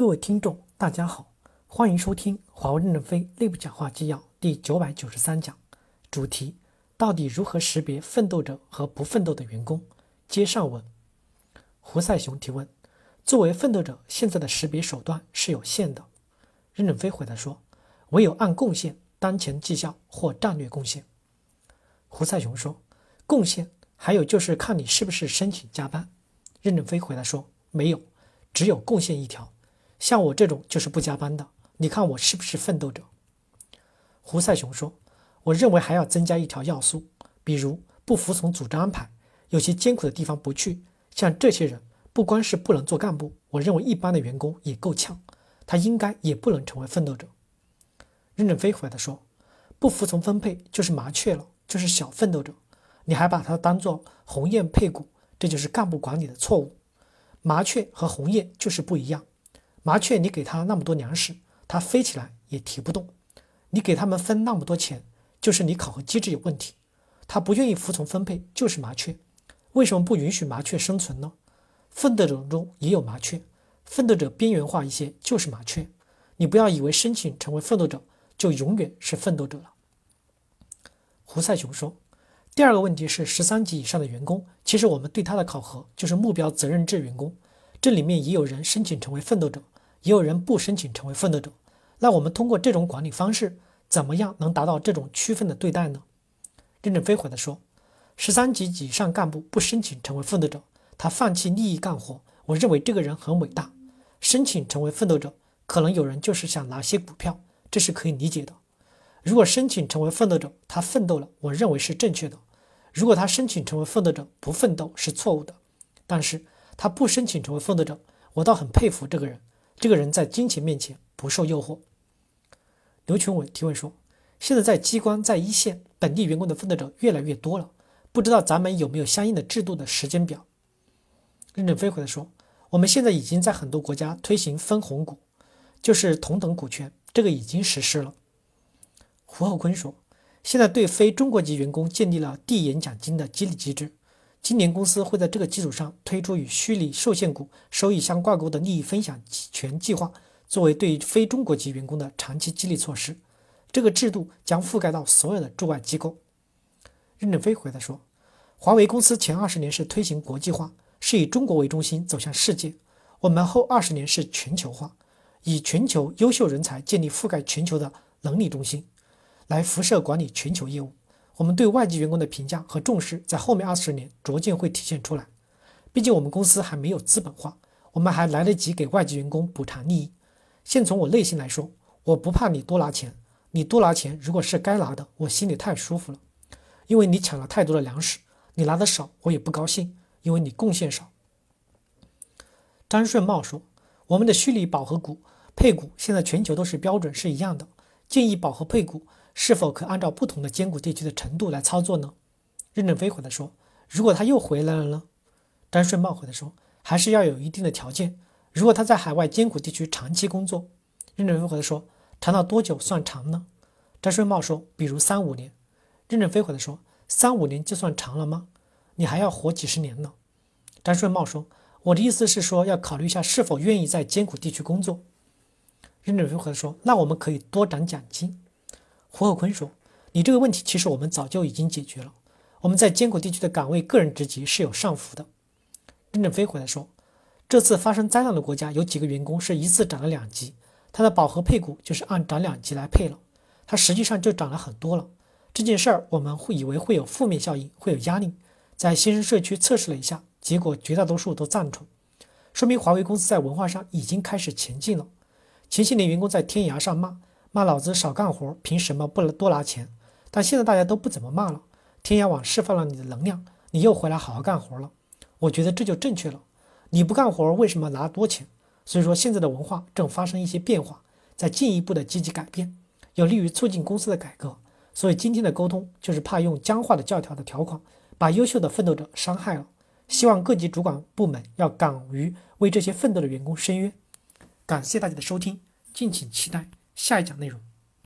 各位听众，大家好，欢迎收听华为任正非内部讲话纪要第九百九十三讲，主题：到底如何识别奋斗者和不奋斗的员工？接上文。胡赛雄提问：作为奋斗者，现在的识别手段是有限的。任正非回答说：唯有按贡献、当前绩效或战略贡献。胡赛雄说：贡献还有就是看你是不是申请加班。任正非回答说：没有，只有贡献一条。像我这种就是不加班的，你看我是不是奋斗者？胡赛雄说：“我认为还要增加一条要素，比如不服从组织安排，有些艰苦的地方不去。像这些人，不光是不能做干部，我认为一般的员工也够呛，他应该也不能成为奋斗者。”任正非回答说：“不服从分配就是麻雀了，就是小奋斗者。你还把它当做鸿雁配股，这就是干部管理的错误。麻雀和鸿雁就是不一样。”麻雀，你给它那么多粮食，它飞起来也提不动；你给他们分那么多钱，就是你考核机制有问题。它不愿意服从分配，就是麻雀。为什么不允许麻雀生存呢？奋斗者中也有麻雀，奋斗者边缘化一些就是麻雀。你不要以为申请成为奋斗者就永远是奋斗者了。胡赛雄说：“第二个问题是十三级以上的员工，其实我们对他的考核就是目标责任制员工。”这里面也有人申请成为奋斗者，也有人不申请成为奋斗者。那我们通过这种管理方式，怎么样能达到这种区分的对待呢？任正非回答说：“十三级以上干部不申请成为奋斗者，他放弃利益干活，我认为这个人很伟大。申请成为奋斗者，可能有人就是想拿些股票，这是可以理解的。如果申请成为奋斗者，他奋斗了，我认为是正确的；如果他申请成为奋斗者不奋斗，是错误的。但是。”他不申请成为奋斗者，我倒很佩服这个人。这个人在金钱面前不受诱惑。刘群伟提问说：“现在在机关在一线本地员工的奋斗者越来越多了，不知道咱们有没有相应的制度的时间表？”任正非回答说：“我们现在已经在很多国家推行分红股，就是同等股权，这个已经实施了。”胡厚坤说：“现在对非中国籍员工建立了递延奖金的激励机制。”今年公司会在这个基础上推出与虚拟受限股收益相挂钩的利益分享权计划，作为对非中国籍员工的长期激励措施。这个制度将覆盖到所有的驻外机构。任正非回答说：“华为公司前二十年是推行国际化，是以中国为中心走向世界；我们后二十年是全球化，以全球优秀人才建立覆盖全球的能力中心，来辐射管理全球业务。”我们对外籍员工的评价和重视，在后面二十年逐渐会体现出来。毕竟我们公司还没有资本化，我们还来得及给外籍员工补偿利益。先从我内心来说，我不怕你多拿钱，你多拿钱如果是该拿的，我心里太舒服了。因为你抢了太多的粮食，你拿的少，我也不高兴，因为你贡献少。张顺茂说：“我们的虚拟保核股配股现在全球都是标准是一样的，建议饱和配股。”是否可按照不同的艰苦地区的程度来操作呢？任正非回答说：“如果他又回来了呢？”张顺茂回答说：“还是要有一定的条件。如果他在海外艰苦地区长期工作，任正非回答说：长到多久算长呢？”张顺茂说：“比如三五年。”任正非回答说：“三五年就算长了吗？你还要活几十年呢？”张顺茂说：“我的意思是说，要考虑一下是否愿意在艰苦地区工作。”任正非回答说：“那我们可以多涨奖金。”胡厚坤说：“你这个问题其实我们早就已经解决了。我们在艰苦地区的岗位个人职级是有上浮的。”任正非回来说：“这次发生灾难的国家有几个员工是一次涨了两级，他的饱和配股就是按涨两级来配了，他实际上就涨了很多了。这件事儿我们会以为会有负面效应，会有压力，在新生社区测试了一下，结果绝大多数都赞成，说明华为公司在文化上已经开始前进了。前些年员工在天涯上骂。”骂老子少干活，凭什么不能多拿钱？但现在大家都不怎么骂了。天涯网释放了你的能量，你又回来好好干活了。我觉得这就正确了。你不干活，为什么拿多钱？所以说现在的文化正发生一些变化，在进一步的积极改变，有利于促进公司的改革。所以今天的沟通就是怕用僵化的教条的条款，把优秀的奋斗者伤害了。希望各级主管部门要敢于为这些奋斗的员工伸冤。感谢大家的收听，敬请期待。下一讲内容。